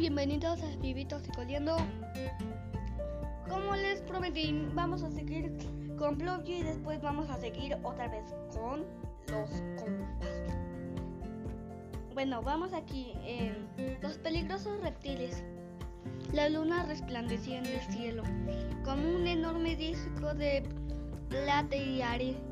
bienvenidos a Vivitos y Coliendo. Como les prometí, vamos a seguir con Pluggy y después vamos a seguir otra vez con los compas. Bueno, vamos aquí en los peligrosos reptiles. La luna resplandecía en el cielo como un enorme disco de plata y,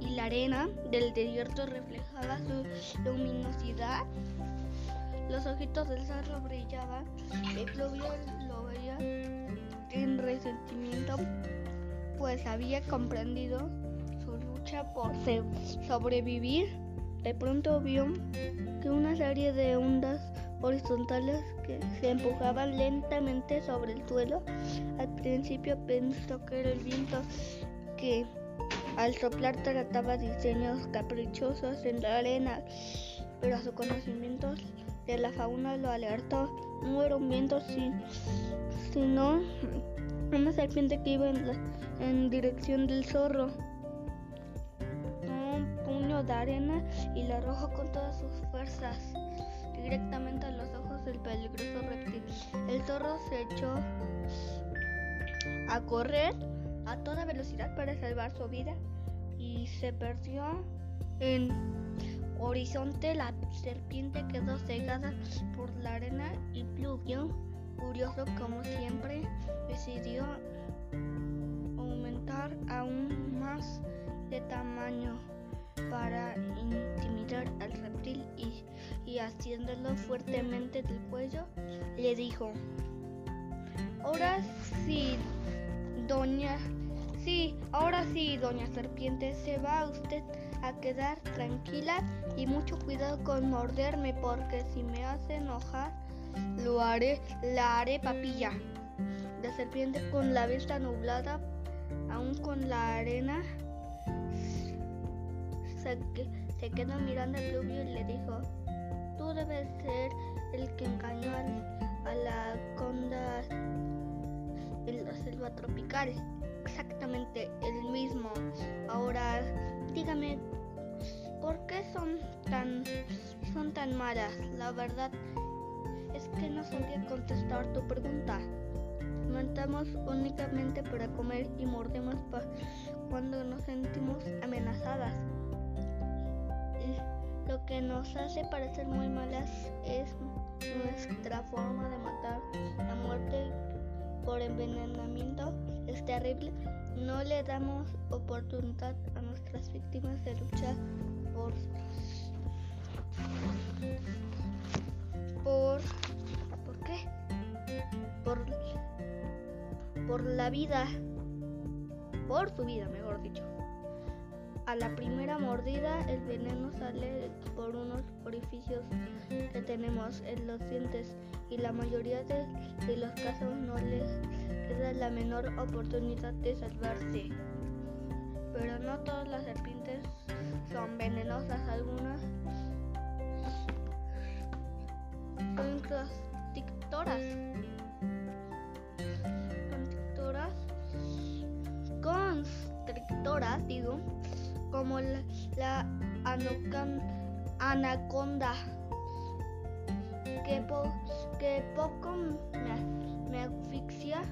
y la arena del desierto reflejaba su luminosidad los ojitos del cerro brillaban y Claudio lo veía en resentimiento, pues había comprendido su lucha por sobrevivir. De pronto vio que una serie de ondas horizontales que se empujaban lentamente sobre el suelo. Al principio pensó que era el viento que al soplar trataba diseños caprichosos en la arena, pero a su conocimiento de la fauna lo alertó. No era un viento, sino una serpiente que iba en, dirección del zorro. Un puño de arena y la arrojó con todas sus fuerzas directamente a los ojos del peligroso reptil. El zorro se echó a correr a toda velocidad para salvar su vida y se perdió en horizonte la serpiente quedó cegada por la arena y Pluvio, curioso como siempre, decidió aumentar aún más de tamaño para intimidar al reptil y, y haciéndolo fuertemente del cuello, le dijo, ahora sí, doña, sí, ahora sí, doña serpiente, se va usted a quedar tranquila y mucho cuidado con morderme porque si me hace enojar lo haré, la haré papilla. La serpiente con la vista nublada, aún con la arena, se, quedó mirando al lluvio y le dijo, tú debes ser el que engañó a la conda en la selva tropical. Exactamente el mismo. Ahora dígame ¿Por qué son tan, son tan malas? La verdad es que no sabía contestar tu pregunta. Montamos únicamente para comer y mordemos cuando nos sentimos amenazadas. lo que nos hace parecer muy malas es nuestra forma de matar. La muerte por envenenamiento es terrible. No le damos oportunidad a nuestras víctimas de luchar por por ¿por qué? Por por la vida por su vida, mejor dicho. A la primera mordida el veneno sale por unos orificios que tenemos en los dientes y la mayoría de, de los casos no les queda la menor oportunidad de salvarse. Pero no todas las serpientes son venenosas algunas son constrictoras constrictoras constrictoras digo como la, anaconda que, poco me asfixia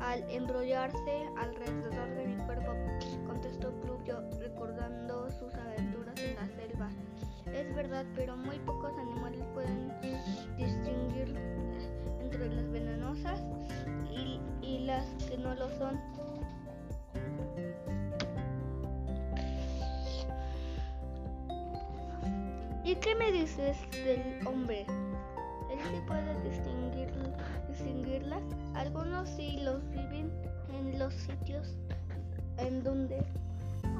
al enrollarse alrededor de mi cuerpo, contestó Pluvio recordando sus aventuras en la selva. Es verdad, pero muy pocos animales pueden distinguir entre las venenosas y, y las que no lo son. ¿Y qué me dices del hombre? Él sí puede distinguir, distinguirlas. Algunos sí los viven en los sitios en donde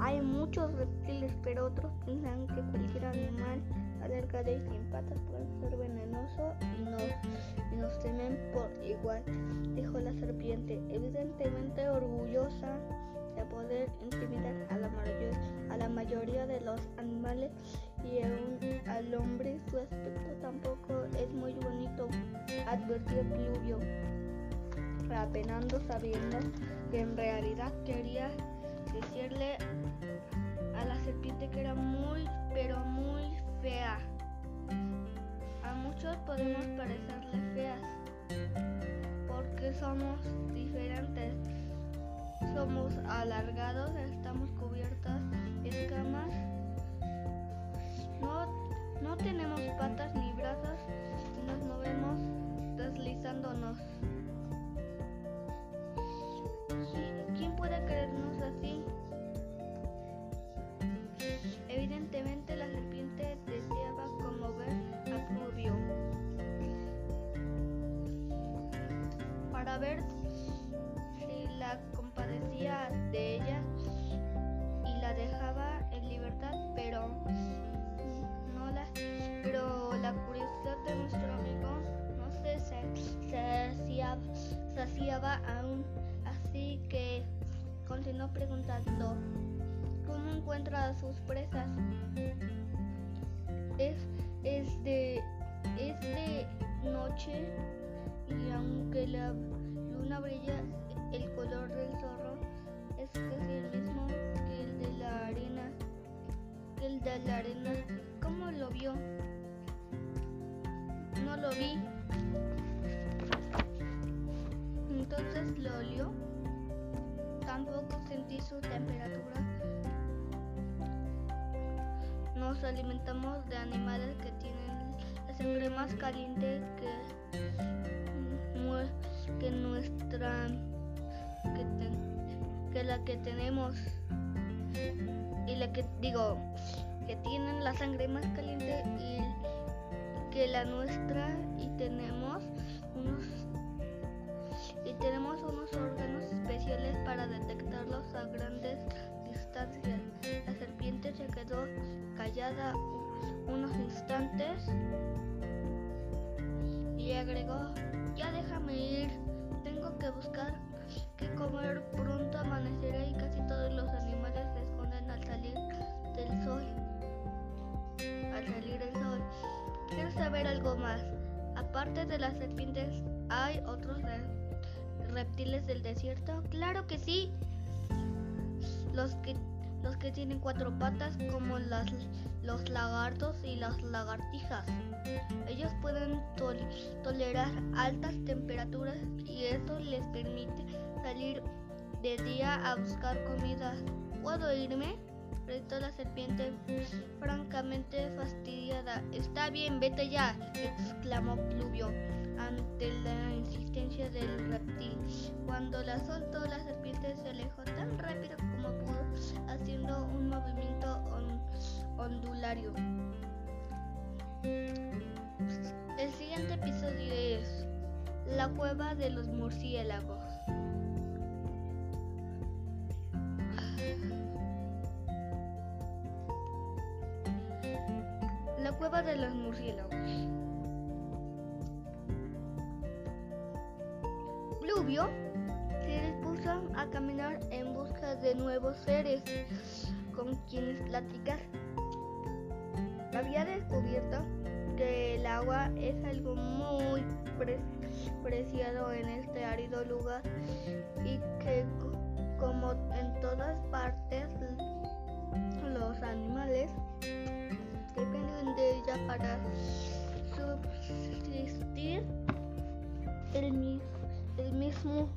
hay muchos reptiles, pero otros piensan que cualquier animal alargado y sin patas puede ser venenoso y nos, y nos temen por igual, dijo la serpiente, evidentemente orgullosa de poder intimidar a la, a la mayoría de los animales y al hombre su aspecto tampoco es muy bonito, advirtió Pluvio, apenando sabiendo que en realidad quería decirle a la serpiente que era muy, pero muy fea. A muchos podemos parecerle fea somos diferentes. Somos alargados, estamos cubiertos de escamas. No, no tenemos patas ni brazos nos movemos deslizándonos. ¿Quién puede creernos así? Evidentemente la serpiente deseaba conmover a Rubio para ver si la compadecía de ella y la dejaba en libertad, pero aún, así que continuó preguntando cómo encuentra a sus presas. Es, es, de, es de noche y aunque la luna brilla, el color del zorro es casi el mismo que el de la arena. El de la arena. ¿Cómo lo vio? No lo vi. Lo olió. Tampoco sentí su temperatura. Nos alimentamos de animales que tienen la sangre más caliente que, que nuestra que, te, que la que tenemos y la que digo que tienen la sangre más caliente y que la nuestra y tenemos unos unos órganos especiales para detectarlos a grandes distancias. La serpiente se quedó callada unos instantes y agregó, ya déjame ir, tengo que buscar qué comer, pronto amanecerá y casi todos los animales se esconden al salir del sol. Al salir el sol. Quiero saber algo más. Aparte de las serpientes, ¿hay otros reptiles del desierto? Claro que sí. Los que, los que tienen cuatro patas como las, los lagartos y las lagartijas. Ellos pueden tol tolerar altas temperaturas y eso les permite salir de día a buscar comida. ¿Puedo irme? Gritó la serpiente, francamente fastidiada. Está bien, vete ya, exclamó Pluvio ante la insistencia del reptil. Cuando la soltó, la serpiente se alejó tan rápido como pudo, haciendo un movimiento on ondulario. El siguiente episodio es La cueva de los murciélagos. La cueva de los murciélagos. Pluvio se dispuso a caminar en busca de nuevos seres con quienes platicar. Había descubierto que el agua es algo muy pre preciado en este árido lugar y que como en todas partes los animales dependen de ella para subsistir el, el mismo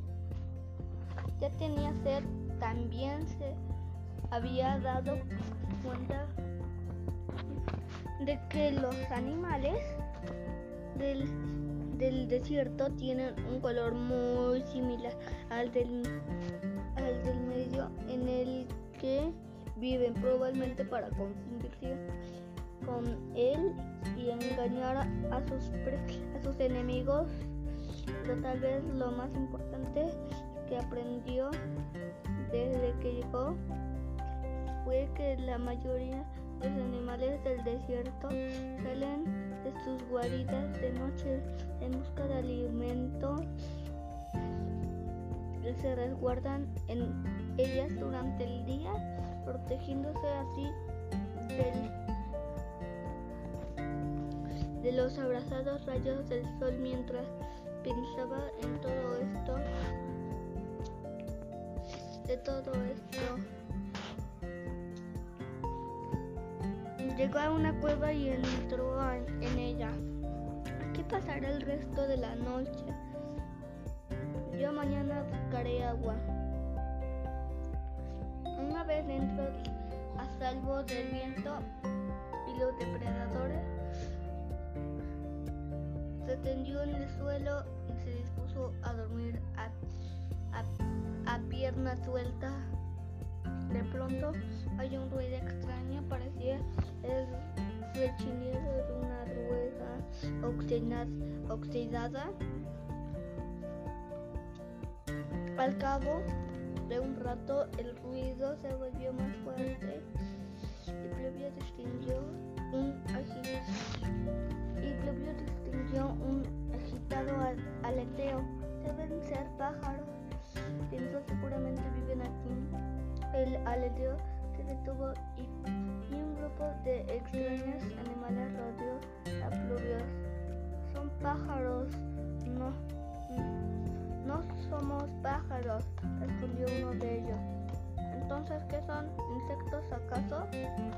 ya tenía sed también se había dado cuenta de que los animales del, del desierto tienen un color muy similar al del, al del medio en el que viven probablemente para confundirse con él y engañar a sus, a sus enemigos. Pero tal vez lo más importante que aprendió desde que llegó fue que la mayoría de los animales del desierto salen de sus guaridas de noche en busca de alimento. Se resguardan en ellas durante el día, protegiéndose así del, de los abrazados rayos del sol mientras pensaba en todo esto, de todo esto. Llegó a una cueva y entró en ella. ¿Qué pasará el resto de la noche? Yo mañana buscaré agua. Una vez dentro, a salvo del viento y los depredadores, se tendió en el suelo a dormir a, a, pierna suelta. De pronto hay un ruido extraño, parecía el rechinido de una rueda oxidada. Al cabo de un rato el ruido se volvió más fuerte y Pluvio distinguió un y Pluvio distinguió un agitado aleteo. Deben ser pájaros. Pensó seguramente viven aquí. El aleteo se detuvo y, y un grupo de extraños animales rodeó a Pluvio. Son pájaros, no, no somos pájaros, respondió uno de ellos. Entonces, ¿qué son? ¿Insectos acaso?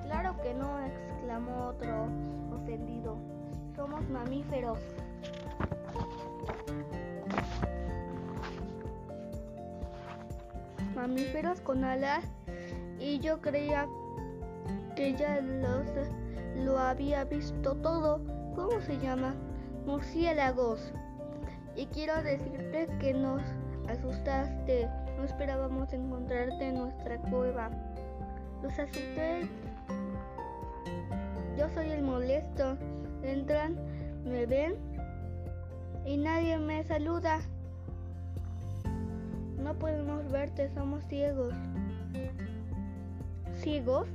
Claro que no, exclamó otro ofendido. Somos mamíferos. Mamíferos con alas y yo creía que ya los, lo había visto todo. ¿Cómo se llama? Murciélagos. Y quiero decirte que nos asustaste. No esperábamos encontrarte en nuestra cueva. Los asusté. Yo soy el molesto. Entran, me ven y nadie me saluda. No podemos verte, somos ciegos. ¿Ciegos?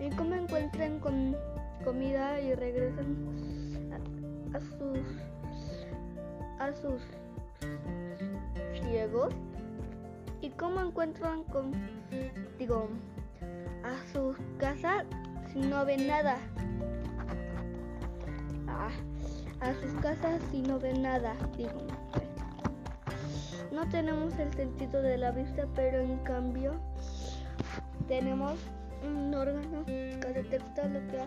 ¿Y cómo encuentran con comida y regresan a sus a sus ciegos y cómo encuentran con digo a sus casas si no ven nada a sus casas si no ven nada digo no tenemos el sentido de la vista pero en cambio tenemos un órgano que detecta lo que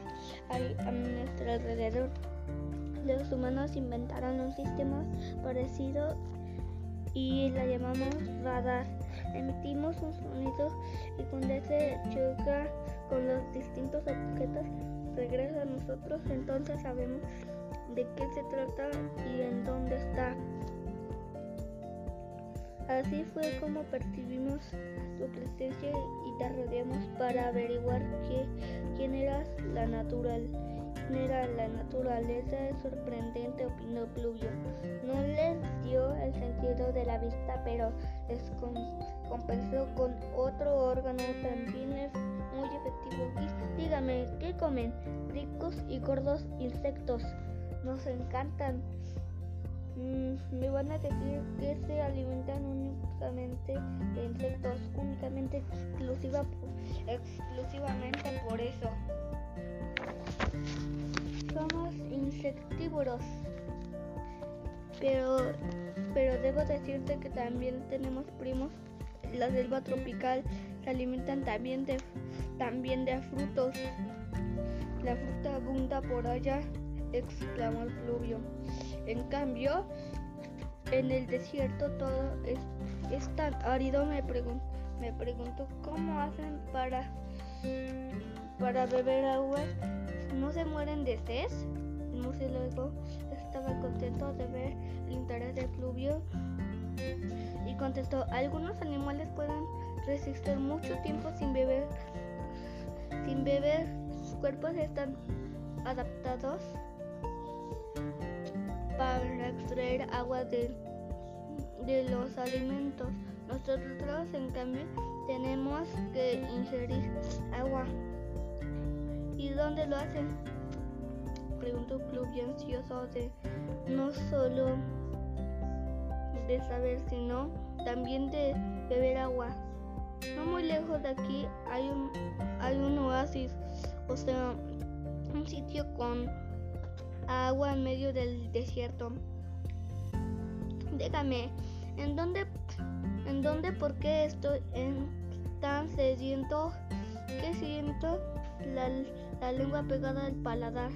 hay a nuestro alrededor los humanos inventaron un sistema parecido y la llamamos radar. Emitimos un sonido y cuando se choca con los distintos objetos regresa a nosotros, entonces sabemos de qué se trata y en dónde está. Así fue como percibimos tu presencia y te rodeamos para averiguar quién eras la natural era la naturaleza es sorprendente, Pluvio. No les dio el sentido de la vista, pero les compensó con otro órgano también es muy efectivo. dígame, ¿qué comen? Ricos y gordos insectos. Nos encantan. Mm, me van a decir que se alimentan únicamente de insectos, únicamente exclusiva, exclusivamente por eso. Somos insectívoros. Pero, pero debo decirte que también tenemos primos. La selva tropical se alimentan también de, también de frutos. La fruta abunda por allá, exclamó el fluvio. En cambio, en el desierto todo es, es tan árido. Me, pregun me pregunto cómo hacen para, para beber agua no se mueren de sed. El murciélago estaba contento de ver el interés del fluvio y contestó, algunos animales pueden resistir mucho tiempo sin beber. Sin beber, sus cuerpos están adaptados para extraer agua de, de los alimentos. Nosotros, en cambio, tenemos que ingerir agua. ¿Y dónde lo hacen? Preguntó Club ansioso de no solo de saber, sino también de beber agua. No muy lejos de aquí hay un, hay un oasis, o sea, un sitio con agua en medio del desierto. Déjame, ¿en dónde, en dónde, por qué estoy en, tan sediento? ¿Qué siento? La, la lengua pegada al paladar.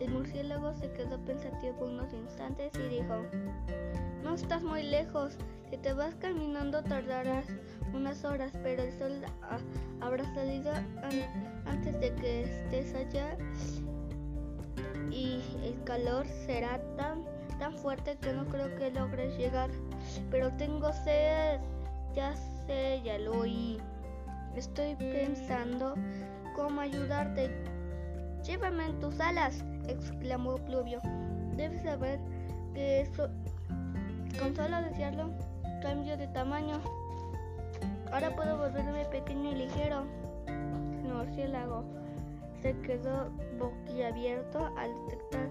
El murciélago se quedó pensativo unos instantes y dijo, no estás muy lejos. Si te vas caminando tardarás unas horas, pero el sol habrá salido antes de que estés allá y el calor será tan, tan fuerte que no creo que logres llegar. Pero tengo sed, ya sé, ya lo oí. Estoy pensando cómo ayudarte. Llévame en tus alas, exclamó Pluvio. Debes saber que eso, con solo decirlo, cambio de tamaño. Ahora puedo volverme pequeño y ligero. El murciélago se quedó boquiabierto al detectar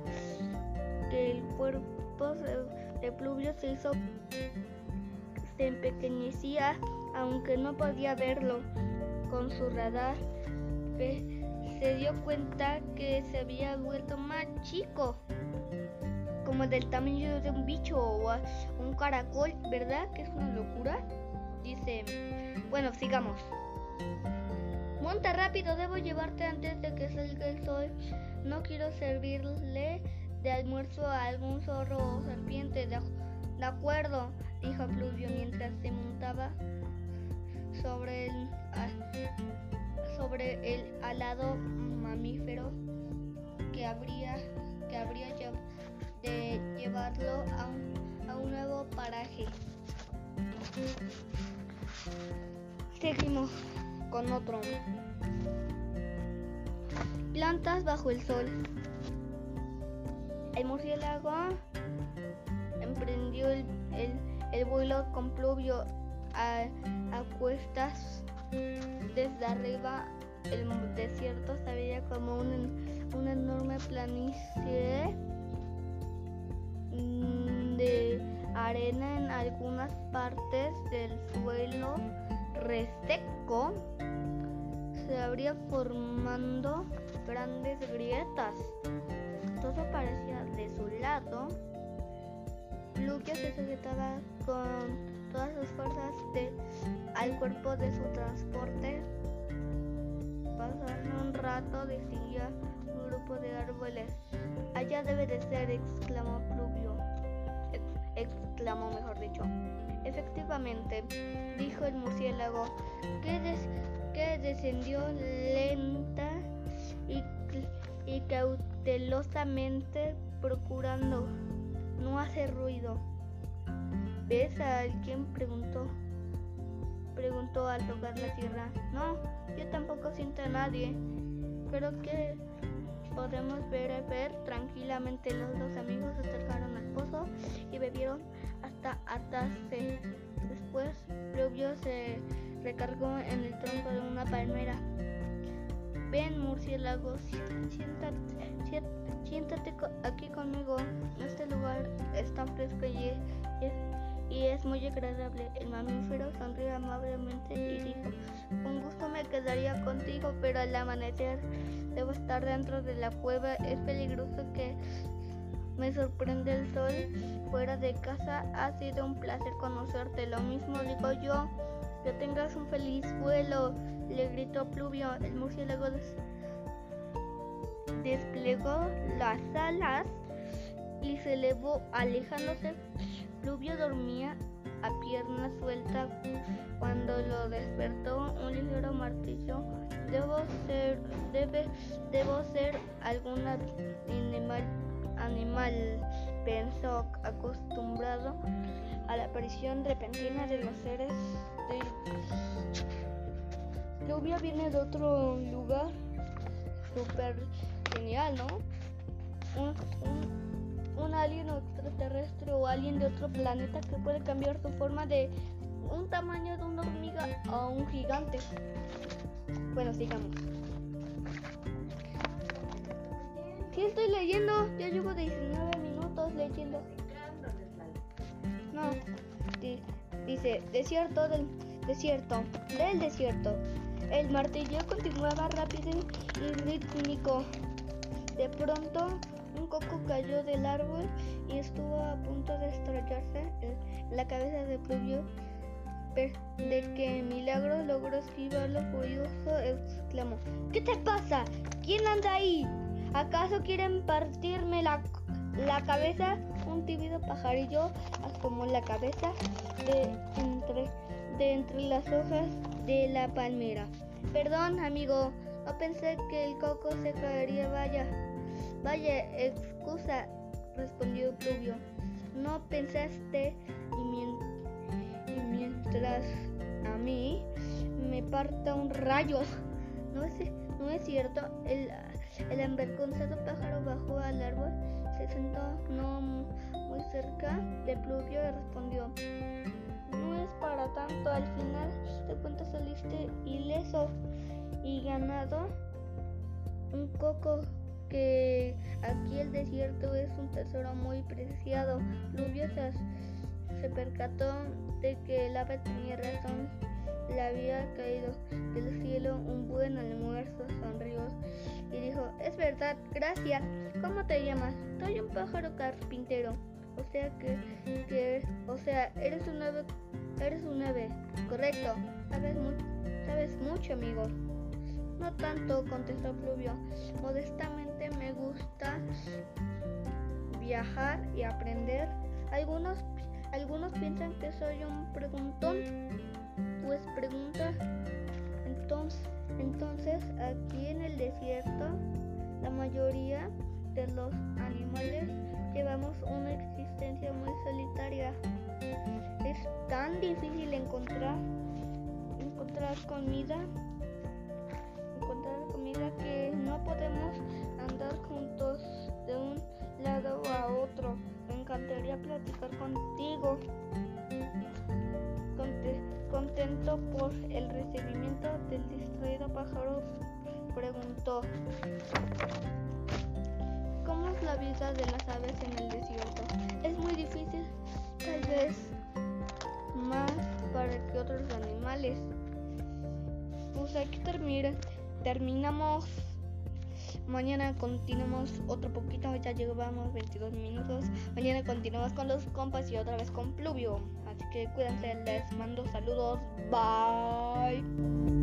que el cuerpo de Pluvio se hizo se empequeñecía aunque no podía verlo con su radar. Se dio cuenta que se había vuelto más chico, como del tamaño de un bicho o un caracol, ¿verdad? Que es una locura. Dice, bueno, sigamos. Monta rápido, debo llevarte antes de que salga el sol. No quiero servirle de almuerzo a algún zorro o serpiente. De, acuerdo, dijo Pluvio mientras se montaba sobre el, sobre el alado mamífero que habría, que habría de llevarlo a a un nuevo paraje. Seguimos con otro. Plantas bajo el sol. El murciélago emprendió el, el vuelo con pluvio a, cuestas desde arriba. El desierto se veía como un, una enorme planicie de arena en algunas partes del suelo reseco se habría formando grandes grietas. Todo parecía desolado. Luke se sujetaba con todas sus fuerzas al cuerpo de su transporte. Pasando un rato distinguía un grupo de árboles. Allá debe de ser, exclamó Pluvio. Exclamó, mejor dicho. Efectivamente, dijo el murciélago, que, que descendió lenta y, y cautelosamente procurando no hacer ruido. ¿Ves a alguien? Preguntó. Preguntó al tocar la tierra. No, yo tampoco siento a nadie. Creo que podemos ver, ver tranquilamente. Los dos amigos se acercaron al pozo y bebieron atarse. Después, Rubio se recargó en el tronco de una palmera. Ven, murciélago, siéntate, siéntate aquí conmigo. Este lugar está fresco y y es muy agradable. El mamífero sonrió amablemente y dijo, con gusto me quedaría contigo, pero al amanecer debo estar dentro de la cueva. Es peligroso que me sorprende el sol fuera de casa. Ha sido un placer conocerte. Lo mismo digo yo. Que tengas un feliz vuelo, le gritó Pluvio. El murciélago desplegó las alas y se elevó alejándose Pluvio dormía a pierna suelta cuando lo despertó un ligero martillo. Debo ser, debe, debo ser algún animal, animal, pensó acostumbrado a la aparición repentina de los seres de... Pluvio viene de otro lugar súper genial, ¿no? un, un alien extraterrestre o alguien de otro planeta que puede cambiar su forma de un tamaño de una hormiga a un gigante. Bueno, sigamos. Sí, estoy leyendo. Ya llevo 19 minutos leyendo. No. Dice, desierto del desierto. Del desierto. El martillo continuaba rápido y rítmico. De pronto un coco cayó del árbol y estuvo a punto de estrellarse en la cabeza de Pluvio. De que milagro logró esquivarlo furioso, exclamó: ¿Qué te pasa? ¿Quién anda ahí? ¿Acaso quieren partirme la, la cabeza? Un tímido pajarillo asomó la cabeza de entre, entre las hojas de la palmera. Perdón, amigo, no pensé que el coco se caería. Vaya, vaya, excusa, respondió Pluvio. No pensaste y, mientras a mí me parta un rayo. No es, no es cierto, el, el avergonzado pájaro bajó al árbol, se sentó no muy cerca de Pluvio y respondió. No es para tanto, al final de cuentas saliste ileso y ganado un coco que aquí el desierto es un tesoro muy preciado. Pluvio se percató de que el ave tenía razón. Le había caído del cielo un buen almuerzo, sonrió y dijo, es verdad, gracias. ¿Cómo te llamas? Soy un pájaro carpintero. O sea que, que o sea, eres un ave, eres un ave, correcto. Sabes, mucho sabes mucho, amigo. No tanto, contestó Fluvio. Modestamente me gusta viajar y aprender. Algunos, algunos piensan que soy un preguntón. Pues pregunta. Entonces, entonces, aquí en el desierto, la mayoría de los animales llevamos una existencia muy solitaria. Es tan difícil encontrar encontrar comida encontrar comida que no podemos andar juntos de un lado a otro. Me encantaría platicar contigo. Contento por el recibimiento del distraído pájaro, preguntó. ¿Cómo es la vida de las aves en el desierto? Es muy difícil, tal vez más para que otros animales. Pues aquí termina terminamos. Mañana continuamos otro poquito, ya llevamos 22 minutos. Mañana continuamos con los compas y otra vez con Pluvio. Así que cuídense, les mando saludos. Bye.